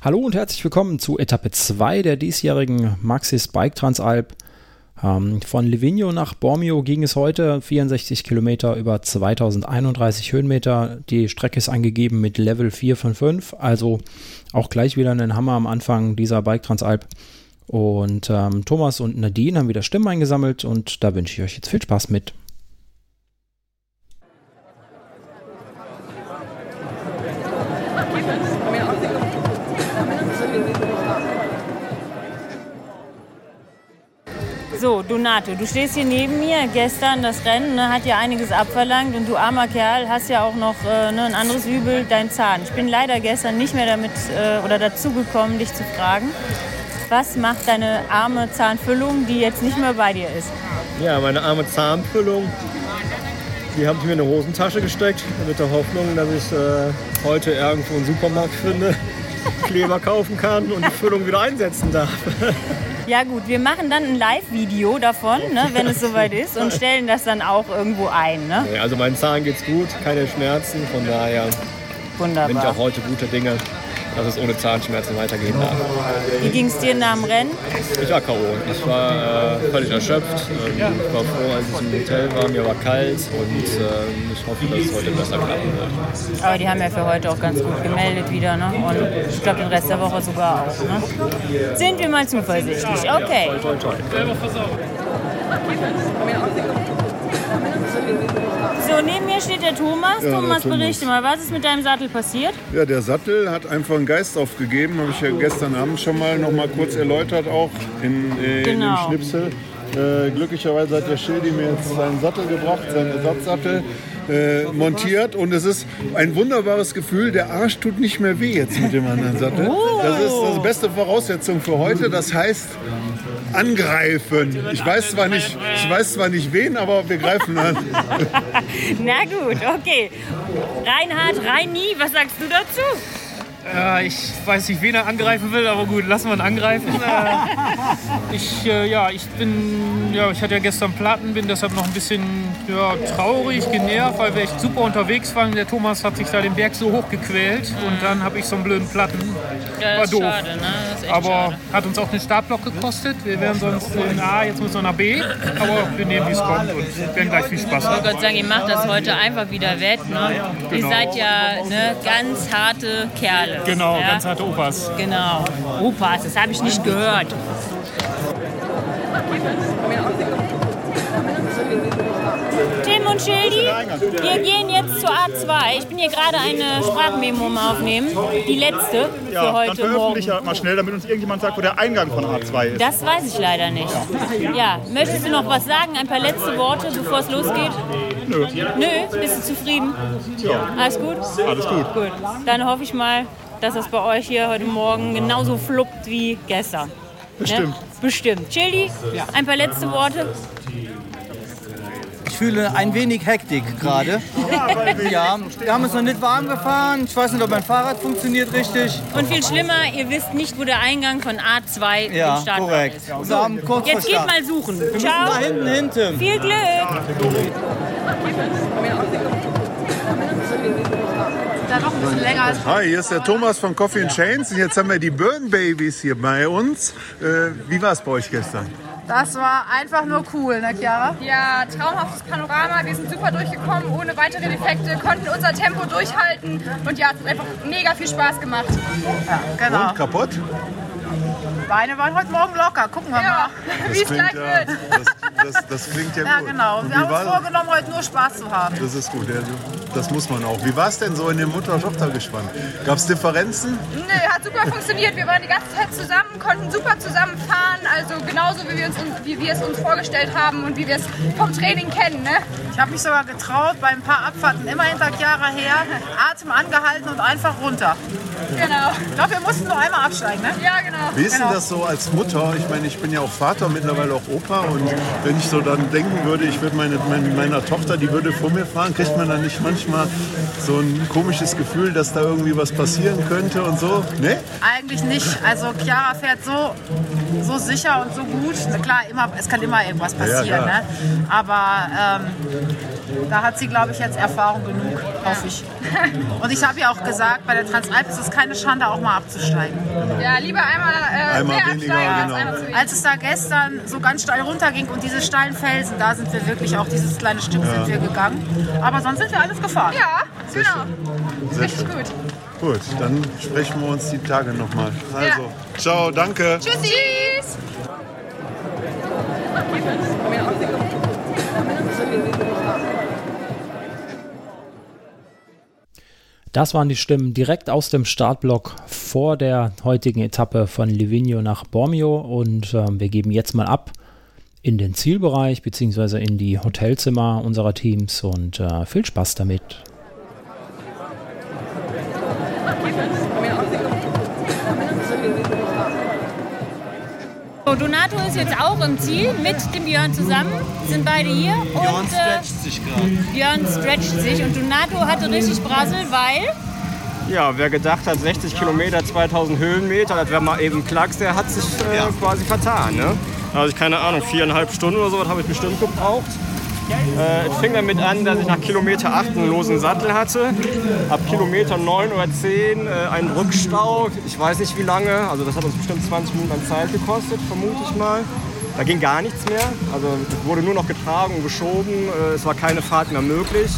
Hallo und herzlich willkommen zu Etappe 2 der diesjährigen Maxis Bike Transalp. Ähm, von Livigno nach Bormio ging es heute 64 Kilometer über 2031 Höhenmeter. Die Strecke ist angegeben mit Level 4 von 5, also auch gleich wieder ein Hammer am Anfang dieser Bike Transalp. Und ähm, Thomas und Nadine haben wieder Stimmen eingesammelt und da wünsche ich euch jetzt viel Spaß mit. So, Donato, du stehst hier neben mir. Gestern das Rennen ne, hat ja einiges abverlangt und du armer Kerl hast ja auch noch äh, ne, ein anderes Übel, dein Zahn. Ich bin leider gestern nicht mehr damit äh, oder dazu gekommen, dich zu fragen. Was macht deine arme Zahnfüllung, die jetzt nicht mehr bei dir ist? Ja, meine arme Zahnfüllung, die habe ich mir in eine Hosentasche gesteckt, mit der Hoffnung, dass ich äh, heute irgendwo einen Supermarkt finde, Kleber kaufen kann und die Füllung wieder einsetzen darf. Ja gut, wir machen dann ein Live-Video davon, ne, wenn es soweit ist und stellen das dann auch irgendwo ein. Ne? Nee, also meinen Zahn geht's gut, keine Schmerzen, von daher Wunderbar. bin ich auch heute gute Dinge, dass es ohne Zahnschmerzen weitergehen darf. Wie ging es dir nach dem Rennen? Ich war K.O. Ich war äh, völlig erschöpft. Ähm, Ich war froh, als ich im Hotel war. Mir war kalt und ähm, ich hoffe, dass es heute besser klappen wird. Aber die haben ja für heute auch ganz gut gemeldet wieder. Ne? Und ich glaube, den Rest der Woche sogar auch. Ne? Sind wir mal zuversichtlich. Okay. Toi, toi. Mir steht der Thomas. Ja, der Thomas, Thomas. berichte mal, was ist mit deinem Sattel passiert? Ja, der Sattel hat einfach einen Geist aufgegeben, habe ich ja gestern Abend schon mal noch mal kurz erläutert, auch in, äh, in dem Genau. Schnipsel. Äh, glücklicherweise hat der Schildi mir jetzt seinen Sattel gebracht, seinen Ersatzsattel äh, montiert und es ist ein wunderbares Gefühl, der Arsch tut nicht mehr weh jetzt mit dem anderen Sattel. Das ist das beste Voraussetzung für heute, das heißt angreifen. Ich weiß zwar nicht, ich weiß zwar nicht wen, aber wir greifen an. Na gut, okay. Reinhard, Reini, was sagst du dazu? Ja, ich weiß nicht, wen er angreifen will, aber gut, lassen wir ihn angreifen. Äh, ich, äh, ja, ich bin, ja, ich hatte ja gestern Platten, bin deshalb noch ein bisschen ja, traurig, genervt, weil wir echt super unterwegs waren. Der Thomas hat sich da den Berg so hoch gequält und dann habe ich so einen blöden Platten. Ja, War doof. schade, ne? Aber schade. hat uns auch den Startblock gekostet. Wir wären sonst in A, jetzt müssen wir nach B. Aber wir nehmen, wie es kommt und werden gleich viel Spaß Ich haben. wollte gerade sagen, ihr macht das heute einfach wieder wett. Ne? Ihr Genau. seid ja ne, ganz harte Kerle. Genau, ja? ganz harte Opas. Genau. Opas, das habe ich nicht gehört. Tim und Schildi, wir gehen jetzt zur A2. Ich bin hier gerade eine Sprachmemo mal aufnehmen. Die letzte für Ja, dann heute veröffentliche Morgen. halt mal schnell, damit uns irgendjemand sagt, wo der Eingang von A2 ist. Das weiß ich leider nicht. Ja, möchtest du noch was sagen? Ein paar letzte Worte, bevor es losgeht? Nö. Nö, bist du zufrieden? Ja, Alles gut? alles gut. Gut, dann hoffe ich mal, dass das bei euch hier heute Morgen genauso fluppt wie gestern. Bestimmt. Ne? Bestimmt. Chili, ein paar letzte Worte. Ich fühle ein wenig Hektik gerade. Ja, wir haben uns noch nicht warm gefahren. Ich weiß nicht, ob mein Fahrrad funktioniert richtig. Und viel schlimmer, ihr wisst nicht, wo der Eingang von A2 Ja, im korrekt. ist. Wir haben kurz Jetzt geht mal suchen. Wir müssen Ciao. da hinten hin, Tim. Viel Glück. Hi, hier ist der Thomas von Coffee and Chains und jetzt haben wir die Burn Babies hier bei uns. Äh, wie war es bei euch gestern? Das war einfach nur cool, ne Chiara? Ja, traumhaftes Panorama. Wir sind super durchgekommen, ohne weitere Defekte, konnten unser Tempo durchhalten und ja, es hat einfach mega viel Spaß gemacht. Ja, genau. Und kaputt? Beine waren heute Morgen locker. Gucken wir Ja, mal. wie es gleich ja, wird. das, das, das klingt ja, Ja, gut. genau. Und Wir haben uns vorgenommen, heute nur Spaß zu haben. das ist gut, ja, das muss man auch. Wie war es denn so in dem Mutter-Tochter-Gespann? Gab es Differenzen? Nö, hat super funktioniert. Wir waren die ganze Zeit zusammen, konnten super zusammen fahren. Also genauso, wie wir, uns, wie wir es uns vorgestellt haben und wie wir es vom Training kennen. Ne? Ich habe mich sogar getraut, bei ein paar Abfahrten immer hinter Chiara her, Atem angehalten und einfach runter. Genau. Ich glaube, wir mussten nur einmal absteigen, ne? Ja, genau. Wie ist denn Genau. Das so als Mutter? Ich meine, ich bin ja auch Vater, mittlerweile auch Opa. Und wenn ich so dann denken würde, ich würde meine, meine, meiner Tochter, die würde vor mir fahren, kriegt man dann nicht manchmal so ein komisches Gefühl, dass da irgendwie was passieren könnte und so? Ne? Eigentlich nicht. Also Chiara fährt so, so sicher und so gut. Klar, immer, es kann immer irgendwas Ja, ja, passieren. klar. ne? Aber ähm, Da hat sie, glaube ich, jetzt Erfahrung genug, hoffe ich. Und ich habe ja auch gesagt, bei der Transalp ist es keine Schande, auch mal abzusteigen. Ja, lieber einmal, äh, Einmal mehr weniger, absteigen als genau. einmal zu wenig. Als es da gestern so ganz steil runterging und diese steilen Felsen, da sind wir wirklich auch dieses kleine Stück sind wir gegangen. Aber sonst sind wir alles gefahren. Ja, genau. Sehr Richtig schön. gut. Gut, dann sprechen wir uns die Tage nochmal. Also, Ja. ciao, danke. Tschüssi. Tschüss. Das waren die Stimmen direkt aus dem Startblock vor der heutigen Etappe von Livigno nach Bormio und ähm, wir geben jetzt mal ab in den Zielbereich bzw. in die Hotelzimmer unserer Teams und äh, viel Spaß damit. So, Donato ist jetzt auch im Ziel mit dem Björn zusammen. Sind beide hier. Björn und, äh, stretcht sich gerade. Björn stretcht sich und Donato hatte richtig Brassel, weil Ja, wer gedacht hat, 60 Kilometer, 2000 Höhenmeter, das wäre mal eben Klacks, der hat sich äh, quasi vertan. Ne? Also ich keine Ahnung, viereinhalb Stunden oder so, das habe ich bestimmt gebraucht. Äh, es fing damit an, dass ich nach Kilometer 8 einen losen Sattel hatte. Ab Kilometer 9 oder 10 äh, einen Rückstau. Ich weiß nicht wie lange. Also das hat uns bestimmt 20 Minuten an Zeit gekostet, vermute ich mal. Da ging gar nichts mehr. Also es wurde nur noch getragen und geschoben. Äh, es war keine Fahrt mehr möglich.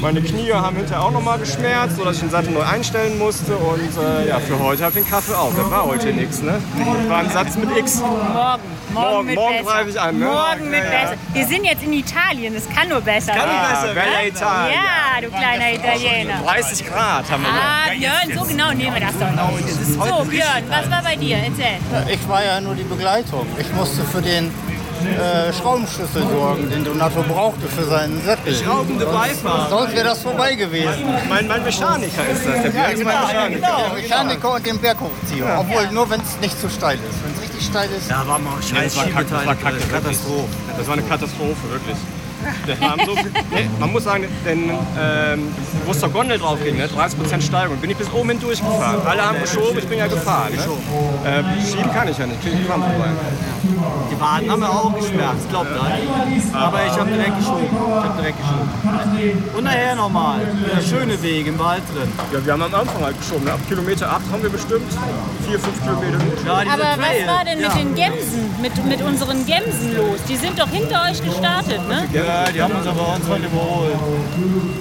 Meine Knie haben hinterher auch nochmal geschmerzt, sodass ich den Sattel neu einstellen musste. Und äh, ja, für heute habe ich den Kaffee auf. Das war heute nichts. Ne? Das war ein Satz mit X. morgen. Morgen, Morgen- morgen greife ich an, ne? Morgen mit Ja, ja. besser. Wir sind jetzt in Italien, es kann nur besser Kann nur besser werden. ne? Ja, Italien. Ja, du kleiner Italiener. 30 Grad haben wir noch. Ah, Björn, so genau nehmen wir das doch nicht. So, Björn, was war bei dir? Erzähl. Ich war ja nur die Begleitung. Ich musste für den äh, Schraubenschlüssel sorgen, den Donato brauchte für seinen Sattel. Schraubende Beifahrer. Sonst wäre das vorbei gewesen. Mein, mein Mechaniker ist das. Der ist mein Mechaniker. Der Mechaniker und den Berghochzieher. Obwohl nur wenn es nicht zu steil ist. Wenn es richtig steil ist. Da war mal Nee, das war. Katastrophe. Das war eine Katastrophe, wirklich. Wir haben so viel, nee, man muss sagen, denn ähm, wo es zur Gondel drauf ging, ne, 30% Steigung, bin ich bis oben hin durchgefahren. Alle haben geschoben, ich bin ja gefahren. Ne? Äh, schieben kann ich ja nicht, kriege ich vorbei. Die Waden haben mir auch geschmerzt, glaubt ihr. Aber ich habe direkt geschoben. Ich habe direkt geschoben. Und nachher nochmal. Der schöne Weg im Wald drin. Ja, wir haben am Anfang halt geschoben. Ne? Ab Kilometer 8 haben wir bestimmt 4, 5 Kilometer gut. Ja, Aber was war denn mit ja. den Gemsen, mit, mit unseren Gemsen los? Die sind doch hinter euch gestartet, ne? Ja, die haben uns aber uns heute überholt.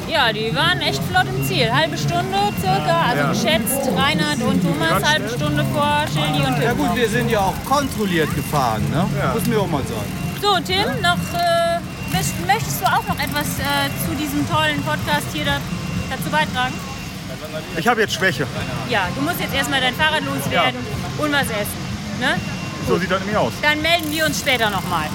Ja, die waren echt flott im Ziel. Halbe Stunde circa, also Ja. geschätzt. Reinhard und Thomas, halbe schnell. Stunde vor Schildi und Ja Tim. gut, wir sind ja auch kontrolliert gefahren, ne? Ja. Muss mir auch mal sagen. So, Tim, noch, äh, möcht- möchtest du auch noch etwas äh, zu diesem tollen Podcast hier da, dazu beitragen? Ich habe jetzt Schwäche. Ja, du musst jetzt erstmal dein Fahrrad loswerden und was essen. Ne? So sieht das nämlich aus. Dann melden wir uns später nochmal.